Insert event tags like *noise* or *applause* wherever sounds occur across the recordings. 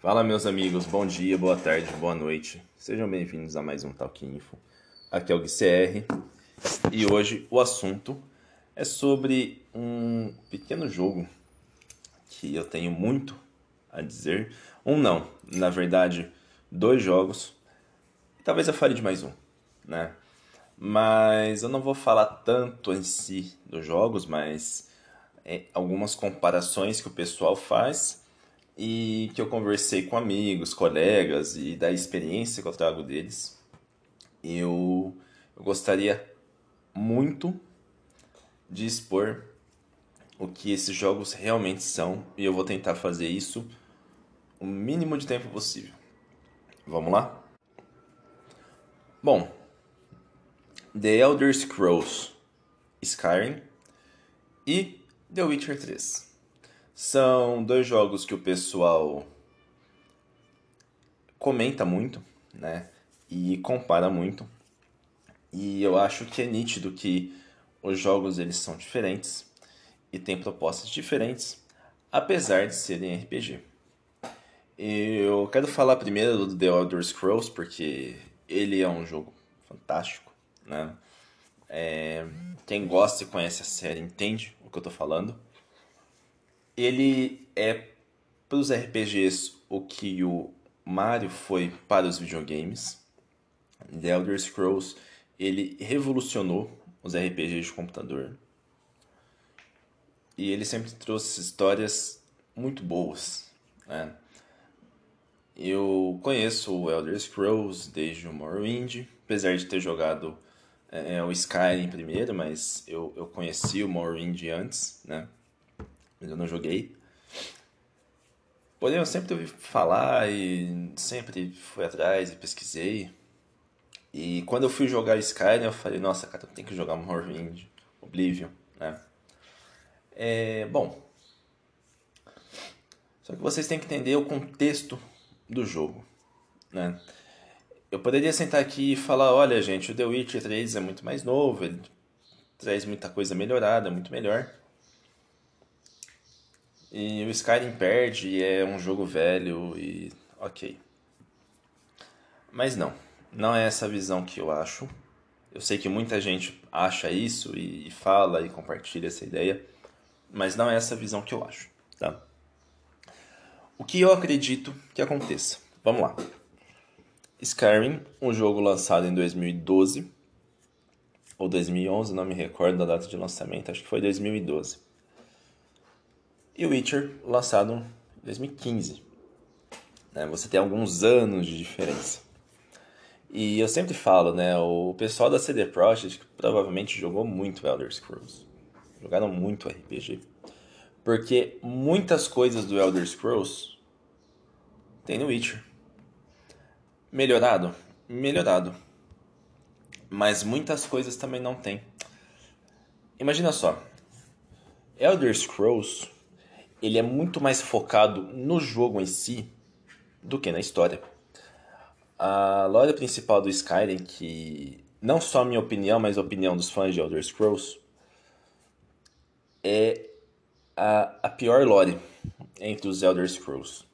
Fala meus amigos, bom dia, boa tarde, boa noite. Sejam bem-vindos a mais um Talk Info. Aqui é o GCR e hoje o assunto é sobre um pequeno jogo que eu tenho muito a dizer. Um não, na verdade, dois jogos. Talvez eu fale de mais um, né? Mas eu não vou falar tanto em si dos jogos, mas é, algumas comparações que o pessoal faz e que eu conversei com amigos, colegas e da experiência que eu trago deles. Eu, eu gostaria muito de expor o que esses jogos realmente são e eu vou tentar fazer isso o mínimo de tempo possível. Vamos lá? Bom, The Elder Scrolls Skyrim e The Witcher 3. São dois jogos que o pessoal comenta muito, né? E compara muito. E eu acho que é nítido que os jogos eles são diferentes e têm propostas diferentes, apesar de serem RPG. Eu quero falar primeiro do The Elder Scrolls porque ele é um jogo fantástico, né? É, quem gosta e conhece a série entende o que eu estou falando ele é para os RPGs o que o Mario foi para os videogames. The Elder Scrolls ele revolucionou os RPGs de computador. E ele sempre trouxe histórias muito boas. Né? Eu conheço o Elder Scrolls desde o Morrowind, apesar de ter jogado é, o Skyrim primeiro, mas eu, eu conheci o Morrowind antes, né? Mas eu não joguei. Porém, eu sempre ouvi falar e sempre fui atrás e pesquisei. E quando eu fui jogar Skyrim, eu falei, nossa, cara, eu tenho que jogar Morrowind, Oblivion, né? É, bom, só que vocês têm que entender o contexto do jogo, né? Eu poderia sentar aqui e falar, olha, gente, o The Witcher 3 é muito mais novo, ele traz muita coisa melhorada, muito melhor. E o Skyrim perde e é um jogo velho e ok. Mas não, não é essa visão que eu acho. Eu sei que muita gente acha isso e, fala e compartilha essa ideia, mas não é essa visão que eu acho, tá? O que eu acredito que aconteça? Vamos lá. Skyrim, um jogo lançado em 2012 ou 2011, não me recordo da data de lançamento, acho que foi 2012 e Witcher, lançado em 2015. Né? Você tem alguns anos de diferença. E eu sempre falo, né? O pessoal da CD Projekt provavelmente jogou muito Elder Scrolls. Jogaram muito RPG. Porque muitas coisas do Elder Scrolls tem no Witcher. Melhorado? Melhorado. Mas muitas coisas também não tem. Imagina só. Elder Scrolls ele é muito mais focado no jogo em si do que na história. A lore principal do Skyrim, que não só a minha opinião, mas a opinião dos fãs de Elder Scrolls, é a, a pior lore entre os Elder Scrolls.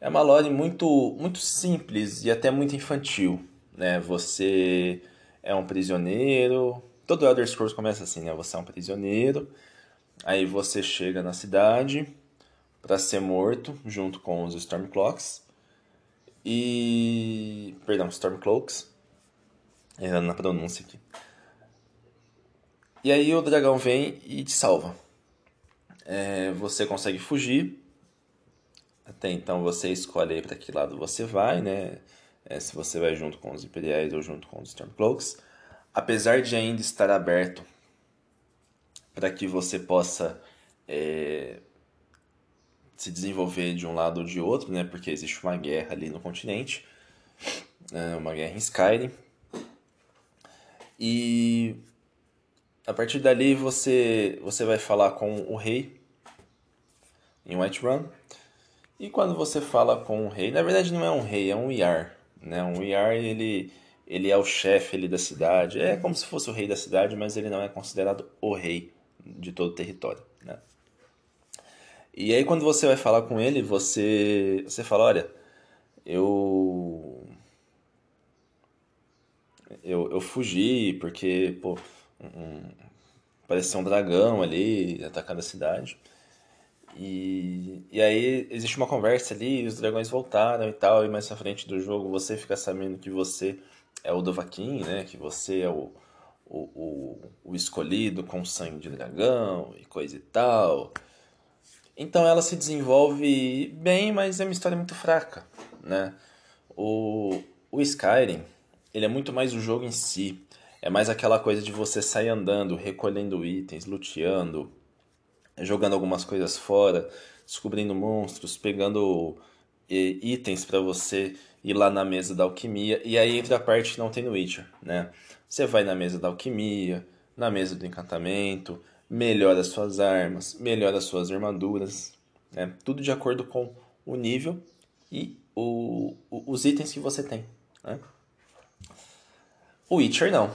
É uma lore muito, muito simples e até muito infantil. Né? Você é um prisioneiro. Todo Elder Scrolls começa assim, né? Você é um prisioneiro. Aí você chega na cidade para ser morto junto com os Stormclocks. E. Perdão, Stormcloaks. Errando na pronúncia aqui. E aí o dragão vem e te salva. É, você consegue fugir. Até então você escolhe para que lado você vai, né? É, se você vai junto com os Imperiais ou junto com os Stormcloaks. Apesar de ainda estar aberto para que você possa é, se desenvolver de um lado ou de outro, né? Porque existe uma guerra ali no continente, né, uma guerra em Skyrim. E a partir dali você você vai falar com o rei em Whiterun. E quando você fala com o rei, na verdade não é um rei, é um Iar, né? Um Iar ele ele é o chefe ali da cidade, é como se fosse o rei da cidade, mas ele não é considerado o rei de todo o território, né? E aí quando você vai falar com ele, você, você fala, olha, eu eu, eu fugi porque, pô, um, um dragão ali atacando a cidade. E, e aí existe uma conversa ali, os dragões voltaram e tal, e mais pra frente do jogo você fica sabendo que você é o Dovahkiin, né? Que você é o, o, o, o escolhido com sangue de dragão e coisa e tal. Então ela se desenvolve bem, mas é uma história muito fraca, né? O, o Skyrim, ele é muito mais o jogo em si. É mais aquela coisa de você sair andando, recolhendo itens, luteando, jogando algumas coisas fora, descobrindo monstros, pegando itens para você ir lá na mesa da alquimia. E aí entra a parte que não tem no Witcher, né? Você vai na mesa da alquimia, na mesa do encantamento, melhora as suas armas, melhora as suas armaduras, né? Tudo de acordo com o nível e o, o, os itens que você tem, né? O Witcher não.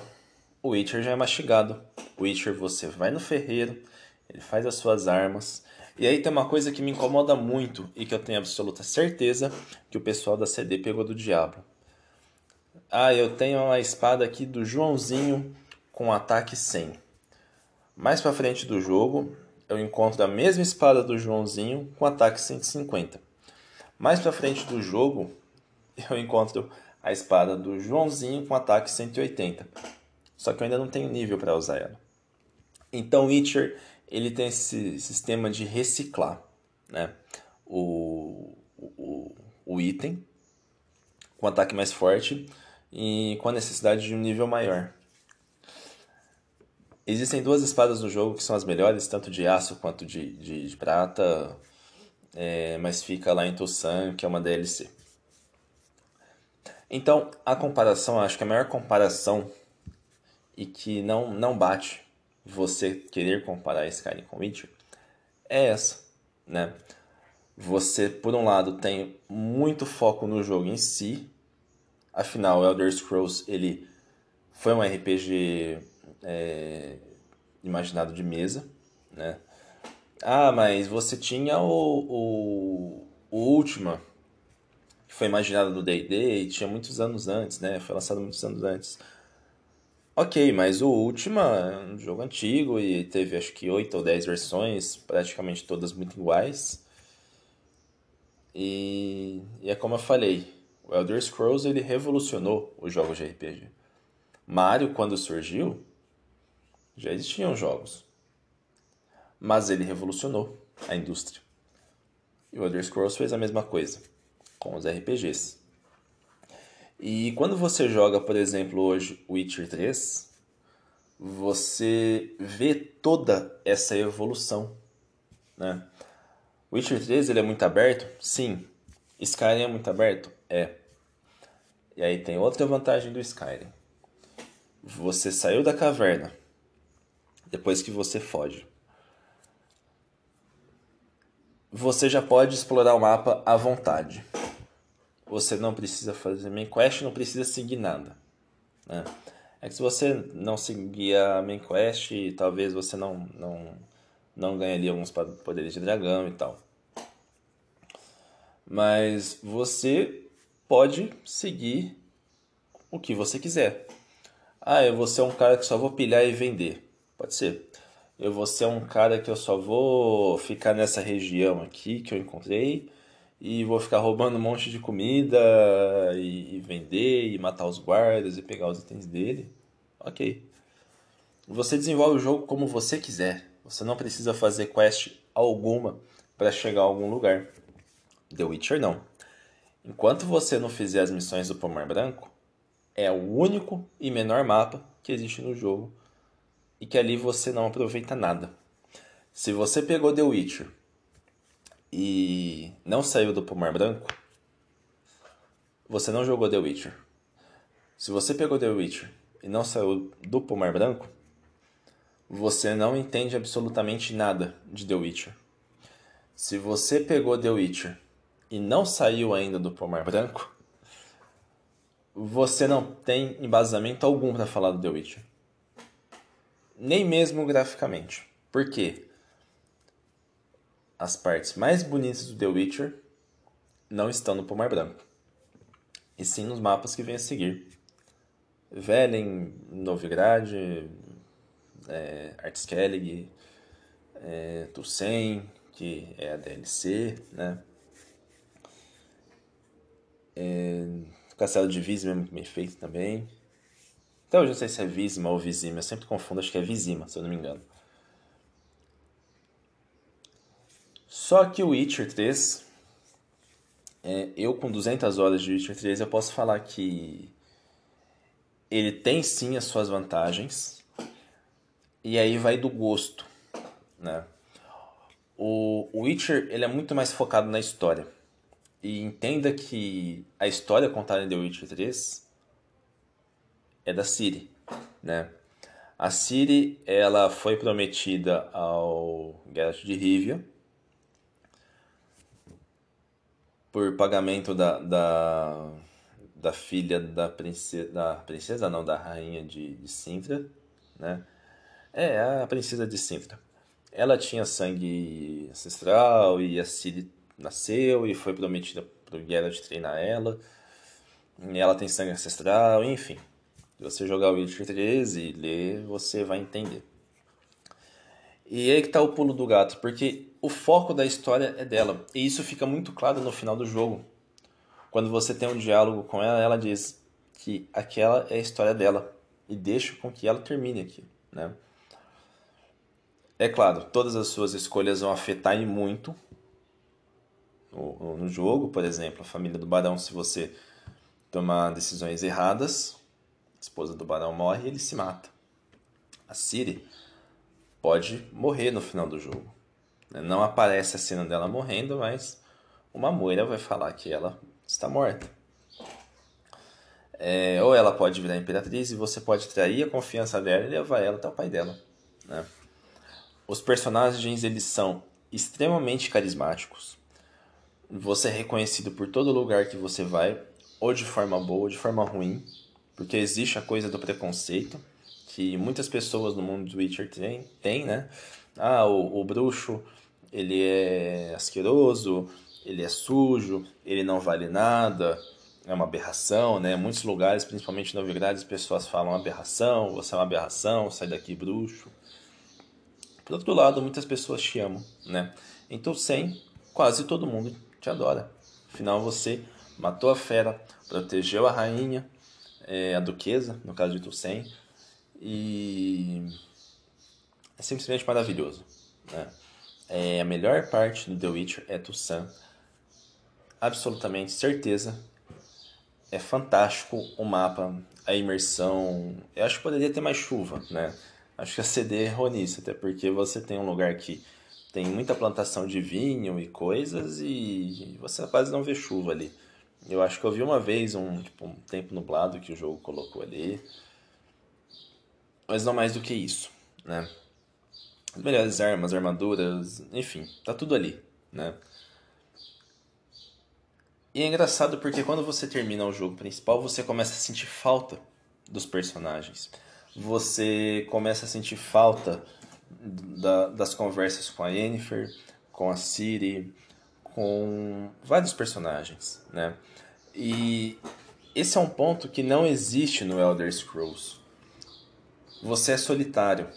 O Witcher já é mastigado. O Witcher você vai no ferreiro, ele faz as suas armas. E aí tem uma coisa que me incomoda muito e que eu tenho absoluta certeza que o pessoal da CD pegou do diabo. Ah, eu tenho uma espada aqui do Joãozinho com ataque 100. Mais para frente do jogo, eu encontro a mesma espada do Joãozinho com ataque 150. Mais para frente do jogo, *laughs* eu encontro a espada do Joãozinho com ataque 180. Só que eu ainda não tenho nível para usar ela. Então Witcher ele tem esse sistema de reciclar né? o, o, o item com ataque mais forte e com a necessidade de um nível maior. Existem duas espadas no jogo que são as melhores, tanto de aço quanto de, de, de prata, é, mas fica lá em Toussaint, que é uma DLC. Então, a comparação, acho que a maior comparação e que não, não bate você querer comparar Skyrim com Witcher é essa, né? Você, por um lado, tem muito foco no jogo em si, afinal, Elder Scrolls ele foi um RPG é, imaginado de mesa, né? Ah, mas você tinha o, o, o Ultima, foi imaginado no D&D e tinha muitos anos antes, né? Foi lançado muitos anos antes. Ok, mas o Ultima é um jogo antigo e teve acho que 8 ou 10 versões, praticamente todas muito iguais. E, e é como eu falei, o Elder Scrolls ele revolucionou os jogos de RPG. Mario, quando surgiu, já existiam jogos. Mas ele revolucionou a indústria. E o Elder Scrolls fez a mesma coisa com os RPGs. E quando você joga, por exemplo, hoje Witcher 3, você vê toda essa evolução, né? Witcher 3 ele é muito aberto? Sim. Skyrim é muito aberto? É. E aí tem outra vantagem do Skyrim. Você saiu da caverna depois que você foge. Você já pode explorar o mapa à vontade você não precisa fazer main quest, não precisa seguir nada. Né? É que se você não seguir a main quest, talvez você não, não, não ganharia alguns poderes de dragão e tal. Mas você pode seguir o que você quiser. Ah, eu vou ser um cara que só vou pilhar e vender. Pode ser. Eu vou ser um cara que eu só vou ficar nessa região aqui que eu encontrei e vou ficar roubando um monte de comida e, e, vender e matar os guardas e pegar os itens dele. Ok. Você desenvolve o jogo como você quiser. Você não precisa fazer quest alguma para chegar a algum lugar. The Witcher não. Enquanto você não fizer as missões do Pomar Branco, é o único e menor mapa que existe no jogo e que ali você não aproveita nada. Se você pegou The Witcher e não saiu do Pomar Branco, você não jogou The Witcher. Se você pegou The Witcher e não saiu do Pomar Branco, você não entende absolutamente nada de The Witcher. Se você pegou The Witcher e não saiu ainda do Pomar Branco, você não tem embasamento algum para falar do The Witcher. Nem mesmo graficamente. Por quê? as partes mais bonitas do The Witcher não estão no Pomar Branco. e sim nos mapas que vêm a seguir. Velen, Novigrad, é, Artskellig, é, que é a DLC, né? É, Castelo de Vizima é muito bem feito também. Então eu não sei se é Vizima ou Vizima, eu sempre confundo, acho que é Vizima, se eu não me engano. Só que o Witcher 3, é, eu com 200 horas de Witcher 3, eu posso falar que ele tem sim as suas vantagens, e aí vai do gosto, né? O Witcher, ele é muito mais focado na história. E entenda que a história contada em The Witcher 3 é da Ciri, né? A Ciri, ela foi prometida ao Geralt de Rivia por pagamento da, da, da filha da princesa, da princesa, não, da rainha de, de Sintra, né? É, a princesa de Sintra. Ela tinha sangue ancestral e a Ciri nasceu e foi prometida pro Geralt treinar ela. E ela tem sangue ancestral, enfim. Se você jogar o Witcher 3 e ler, você vai entender. E aí que tá o pulo do gato, porque o foco da história é dela. E isso fica muito claro no final do jogo. Quando você tem um diálogo com ela, ela diz que aquela é a história dela. E deixa com que ela termine aqui, né? É claro, todas as suas escolhas vão afetar e muito no, no jogo. Por exemplo, a família do Barão, se você tomar decisões erradas, esposa do barão morre e ele se mata. A Ciri pode morrer no final do jogo. Né? Não aparece a cena dela morrendo, mas uma moira vai falar que ela está morta. É, ou ela pode virar imperatriz e você pode trair a confiança dela e levar ela até o pai dela. Né? Os personagens eles são extremamente carismáticos. Você é reconhecido por todo lugar que você vai, ou de forma boa ou de forma ruim porque existe a coisa do preconceito que muitas pessoas no mundo do Witcher têm, tem, né? Ah, o, o bruxo, ele é asqueroso, ele é sujo, ele não vale nada, é uma aberração, né? Muitos lugares, principalmente na Novigrad, as pessoas falam aberração, você é uma aberração, sai daqui bruxo. Por outro lado, muitas pessoas te amam, né? Então, sem, quase todo mundo te adora. Afinal, você matou a fera, protegeu a rainha, é, a duquesa, no caso de Tussen, e é simplesmente maravilhoso. Né? É, a melhor parte do The Witcher é Tussan, absolutamente certeza. É fantástico o mapa, a imersão. Eu acho que poderia ter mais chuva, né? Acho que a CD errou nisso, até porque você tem um lugar que tem muita plantação de vinho e coisas e você quase não vê chuva ali. Eu acho que eu vi uma vez um, tipo, um tempo nublado que o jogo colocou ali. Mas não mais do que isso, né? As melhores armas, armaduras, enfim, tá tudo ali, né? E é engraçado porque quando você termina o jogo principal, você começa a sentir falta dos personagens. Você começa a sentir falta da, das conversas com a Yennefer, com a Ciri, com vários personagens, né? E esse é um ponto que não existe no Elder Scrolls. Você é solitário.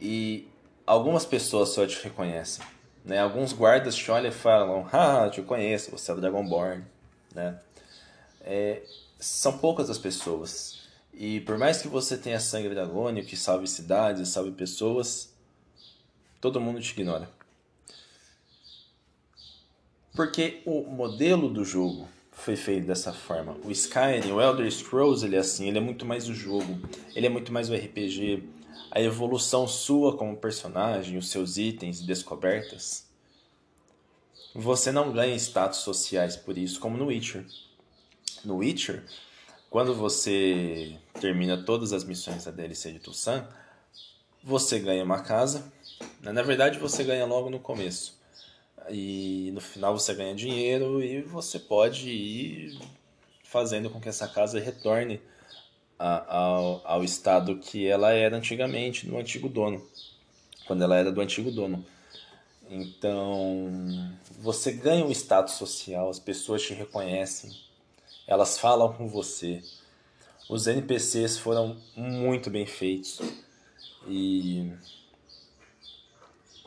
E algumas pessoas só te reconhecem. Né? Alguns guardas te olham e falam: Ah, te conheço, você é o Dragonborn. Né? É, são poucas as pessoas. E por mais que você tenha sangue dragônico, que salve cidades, salve pessoas, todo mundo te ignora. Porque o modelo do jogo foi feito dessa forma. O Skyrim, o Elder Scrolls, ele é assim, ele é muito mais o jogo, ele é muito mais o RPG. A evolução sua como personagem, os seus itens e descobertas. Você não ganha status sociais por isso, como no Witcher. No Witcher, quando você termina todas as missões da DLC de Tussan, você ganha uma casa. Na verdade, você ganha logo no começo e no final você ganha dinheiro e você pode ir fazendo com que essa casa retorne a, ao, ao estado que ela era antigamente, no antigo dono, quando ela era do antigo dono. Então, você ganha um status social, as pessoas te reconhecem, elas falam com você. Os NPCs foram muito bem feitos. E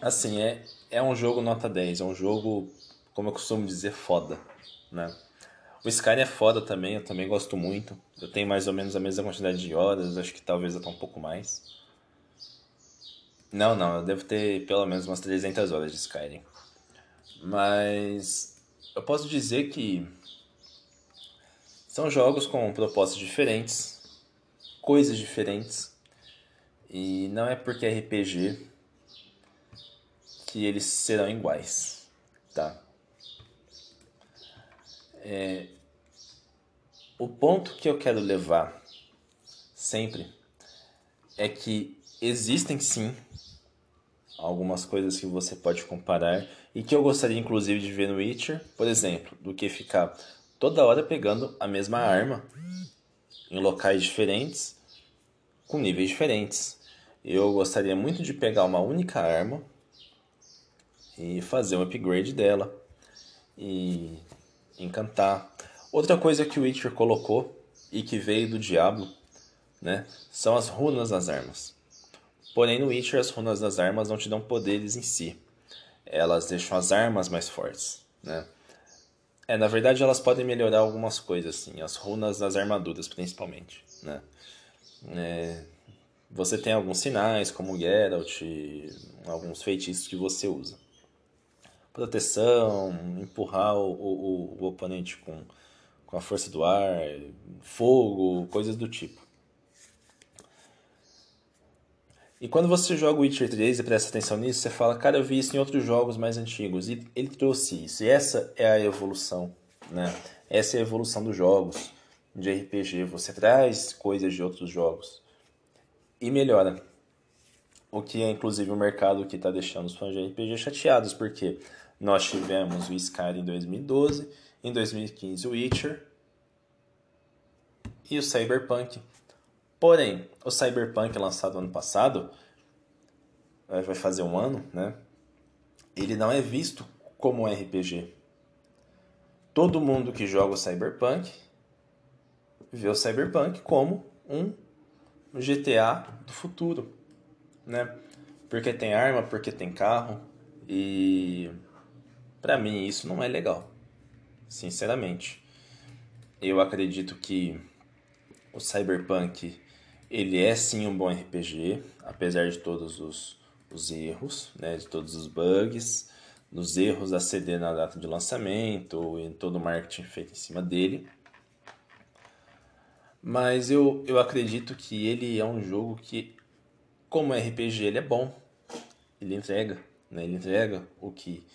assim, é, é um jogo nota 10, é um jogo, como eu costumo dizer, foda, né? O Skyrim é foda também, eu também gosto muito. Eu tenho mais ou menos a mesma quantidade de horas, acho que talvez até um pouco mais. Não, não, eu devo ter pelo menos umas 300 horas de Skyrim. Mas eu posso dizer que são jogos com propostas diferentes, coisas diferentes. E não é porque é RPG que eles serão iguais, tá? É, o ponto que eu quero levar sempre é que existem sim algumas coisas que você pode comparar e que eu gostaria inclusive de ver no Witcher, por exemplo, do que ficar toda hora pegando a mesma arma em locais diferentes com níveis diferentes. Eu gostaria muito de pegar uma única arma e fazer um upgrade dela e encantar. Outra coisa que o Witcher colocou e que veio do Diablo, né, são as runas nas armas. Porém, no Witcher, as runas das armas não te dão poderes em si. Elas deixam as armas mais fortes, né? É, na verdade, elas podem melhorar algumas coisas, assim. As runas das armaduras, principalmente, né? É, você tem alguns sinais, como Geralt, alguns feitiços que você usa. Proteção, empurrar o, o, o oponente com, com a força do ar, fogo, coisas do tipo. E quando você joga Witcher 3 e presta atenção nisso, você fala, cara, eu vi isso em outros jogos mais antigos. E ele trouxe isso. E essa é a evolução, né? Essa é a evolução dos jogos de RPG. Você traz coisas de outros jogos e melhora. O que é inclusive o mercado que está deixando os fãs de RPG chateados, porque nós tivemos o Skyrim em 2012, em 2015 o Witcher e o Cyberpunk Porém, o Cyberpunk lançado ano passado, vai fazer um ano, né? Ele não é visto como um RPG. Todo mundo que joga o Cyberpunk vê o Cyberpunk como um GTA do futuro, né? Porque tem arma, porque tem carro e para mim isso não é legal. Sinceramente, eu acredito que o Cyberpunk ele é sim um bom RPG, apesar de todos os, os erros, né, de todos os bugs, dos erros a CD na data de lançamento e todo o marketing feito em cima dele. Mas eu, eu acredito que ele é um jogo que, como RPG, ele é bom. Ele entrega, né? Ele entrega o que,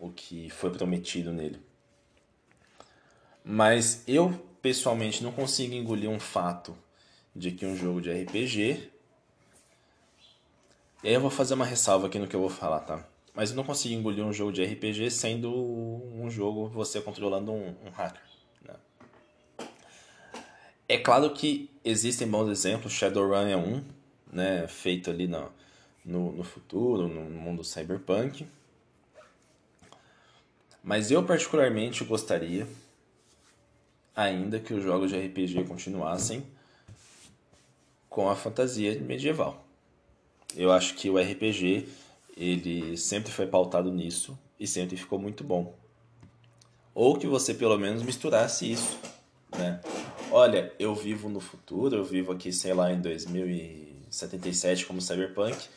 o que foi prometido nele. Mas eu, pessoalmente, não consigo engolir um fato de que um jogo de RPG. E aí eu vou fazer uma ressalva aqui no que eu vou falar, tá? Mas eu não consigo engolir um jogo de RPG sendo um jogo você controlando um, um hacker. Né? É claro que existem bons exemplos, Shadowrun é um, né? Feito ali no, no, no futuro, no mundo cyberpunk. Mas eu particularmente gostaria ainda que os jogos de RPG continuassem com a fantasia medieval. Eu acho que o RPG ele sempre foi pautado nisso e sempre ficou muito bom. Ou que você pelo menos misturasse isso, né? Olha, eu vivo no futuro, eu vivo aqui, sei lá, em 2077 como Cyberpunk,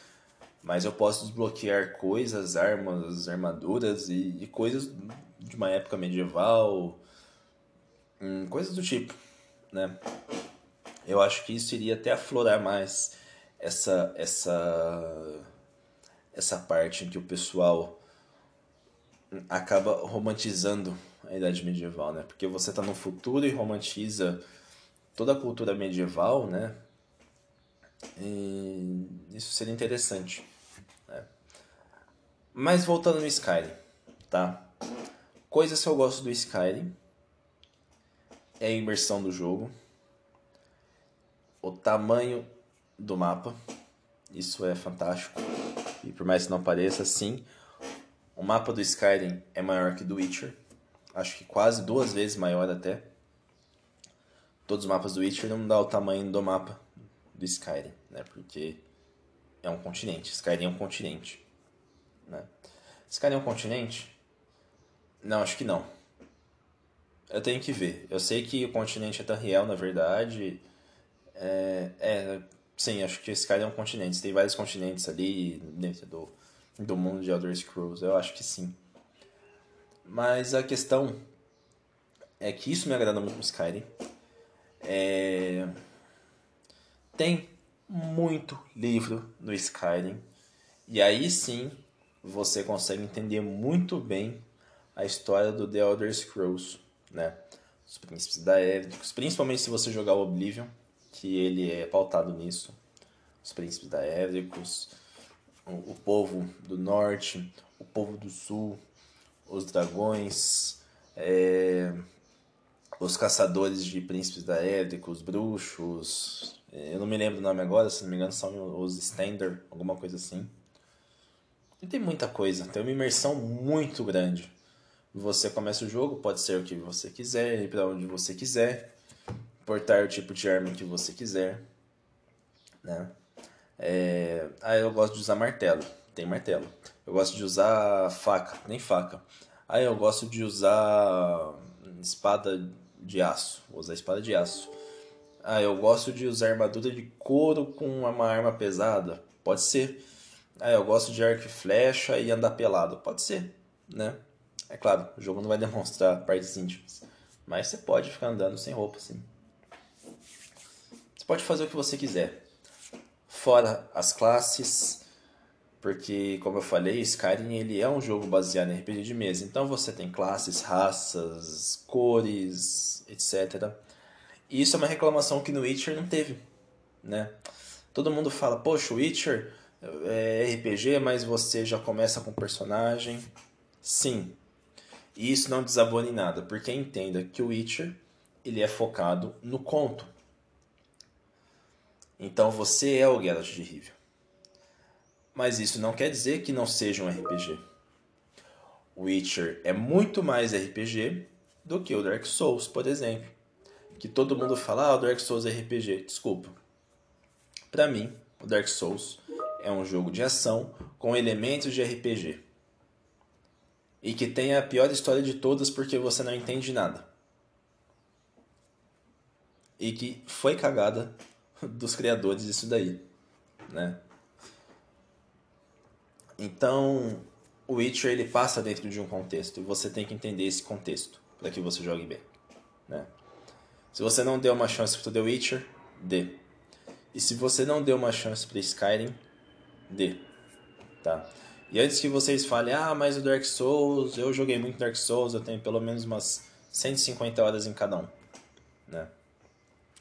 mas eu posso desbloquear coisas, armas, armaduras e, e coisas de uma época medieval, hum, coisas do tipo, né? Eu acho que isso iria até aflorar mais essa essa essa parte em que o pessoal acaba romantizando a idade medieval, né? Porque você está no futuro e romantiza toda a cultura medieval, né? E isso seria interessante. Mas voltando no Skyrim, tá? Coisas que eu gosto do Skyrim é a imersão do jogo o tamanho do mapa. Isso é fantástico. E por mais que não pareça, sim, o mapa do Skyrim é maior que do Witcher. Acho que quase duas vezes maior até. todos os mapas do Witcher não dá o tamanho do mapa do Skyrim, né? Porque é um continente. Skyrim é um continente, né? Skyrim é um continente? Não, acho que não. Eu tenho que ver. Eu sei que o continente é Tamriel, na verdade. É, é, sim, acho que Skyrim é um continente. Tem vários continentes ali dentro do, do mundo de Elder Scrolls. Eu acho que sim. Mas a questão é que isso me agrada muito no Skyrim. É... Tem muito livro no Skyrim. E aí sim você consegue entender muito bem a história do The Elder Scrolls, né? Os príncipes da Édricos, principalmente se você jogar o Oblivion, que ele é pautado nisso. Os príncipes da Édricos, o, povo do norte, o povo do sul, os dragões, é, os caçadores de príncipes da Édrica, os bruxos. Eu não me lembro o nome agora, se não me engano são os Stender, alguma coisa assim. E tem muita coisa, tem uma imersão muito grande. Você começa o jogo, pode ser o que você quiser, ir para onde você quiser, portar o tipo de arma que você quiser, né? É... Ah, eu gosto de usar martelo, tem martelo. Eu gosto de usar faca, nem faca. Ah, eu gosto de usar espada de aço. Vou usar espada de aço. Ah, eu gosto de usar armadura de couro com uma arma pesada. Pode ser. Ah, eu gosto de arco e flecha e andar pelado. Pode ser, né? É claro, o jogo não vai *laughs* demonstrar partes íntimas. Mas você pode ficar andando sem roupa, sim. Você pode fazer o que você quiser. Fora as classes, porque como eu falei, Skyrim ele é um jogo baseado em RPG de mesa. Então você tem classes, raças, cores, etc. E isso é uma reclamação que no Witcher não teve, né? Todo mundo fala, poxa, o Witcher é RPG, mas você já começa com personagem. Sim. E isso não desabone nada, porque entenda que o Witcher ele é focado no conto. Então você é o Geralt de Rivia. Mas isso não quer dizer que não seja um RPG. Witcher é muito mais RPG do que o Dark Souls, por exemplo. Que todo mundo fala, ah, o Dark Souls é RPG. Desculpa. Para mim, o Dark Souls é um jogo de ação com elementos de RPG. E que tem a pior história de todas porque você não entende nada. E que foi cagada *laughs* dos criadores disso daí, né? Então, o Witcher ele passa dentro de um contexto e você tem que entender esse contexto para que você jogue bem, né? Se você não deu uma chance para The Witcher, dê. E se você não deu uma chance para Skyrim, dê, tá? E antes que vocês falem, ah, mas o Dark Souls, eu joguei muito Dark Souls, eu tenho pelo menos umas 150 horas em cada um, né?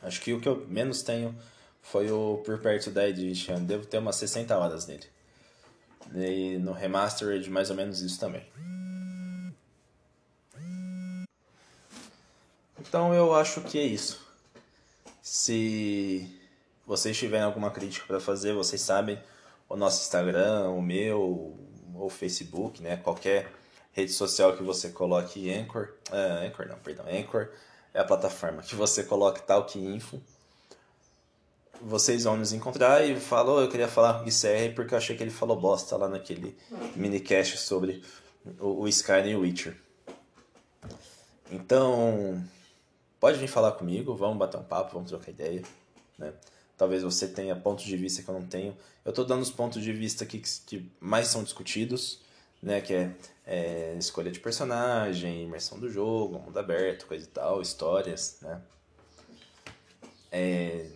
Acho que o que eu menos tenho foi o Por Perto da Edition, devo ter umas 60 horas nele. E no Remastered, mais ou menos isso também. Então eu acho que é isso. Se vocês tiverem alguma crítica para fazer, vocês sabem, o nosso Instagram, o meu, ou Facebook, né? Qualquer rede social que você coloque Anchor, uh, Anchor não, perdão, Anchor é a plataforma que você coloque Talk Info vocês vão nos encontrar e falou, eu queria falar com o ICR porque eu achei que ele falou bosta lá naquele minicast sobre o, o Skyrim e o Witcher. Então, pode vir falar comigo, vamos bater um papo, vamos trocar ideia, né? Talvez você tenha pontos de vista que eu não tenho. Eu estou dando os pontos de vista que, que mais são discutidos, né? Que é, é, escolha de personagem, imersão do jogo, mundo aberto, coisa e tal, histórias, né? É,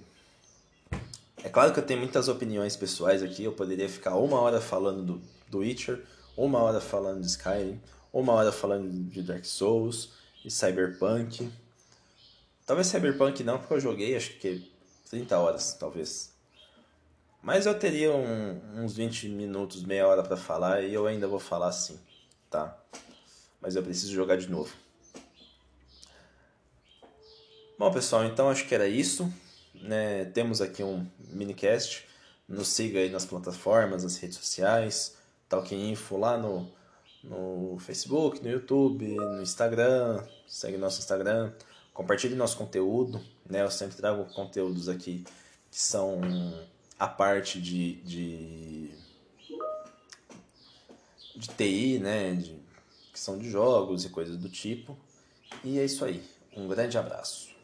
é claro que eu tenho muitas opiniões pessoais aqui, eu poderia ficar uma hora falando do, do Witcher, uma hora falando de Skyrim, uma hora falando de Dark Souls e Cyberpunk. Talvez Cyberpunk não, porque eu joguei acho que 30 horas, talvez. Mas eu teria um, uns 20 minutos, meia hora para falar e eu ainda vou falar sim, tá? Mas eu preciso jogar de novo. Bom, pessoal, então acho que era isso né, temos aqui um minicast. Nos siga aí nas plataformas, nas redes sociais, Talking Info lá no, no Facebook, no YouTube, no Instagram, segue nosso Instagram. compartilhe nosso conteúdo, né? Eu sempre trago conteúdos aqui que são a parte de, de, de TI, né? De, que são de jogos e coisas do tipo. E é isso aí. Um grande abraço.